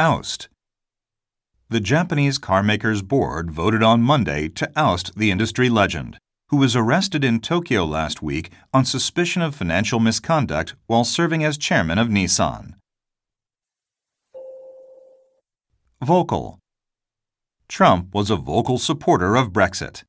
Oust. The Japanese carmakers board voted on Monday to oust the industry legend, who was arrested in Tokyo last week on suspicion of financial misconduct while serving as chairman of Nissan. Vocal. Trump was a vocal supporter of Brexit.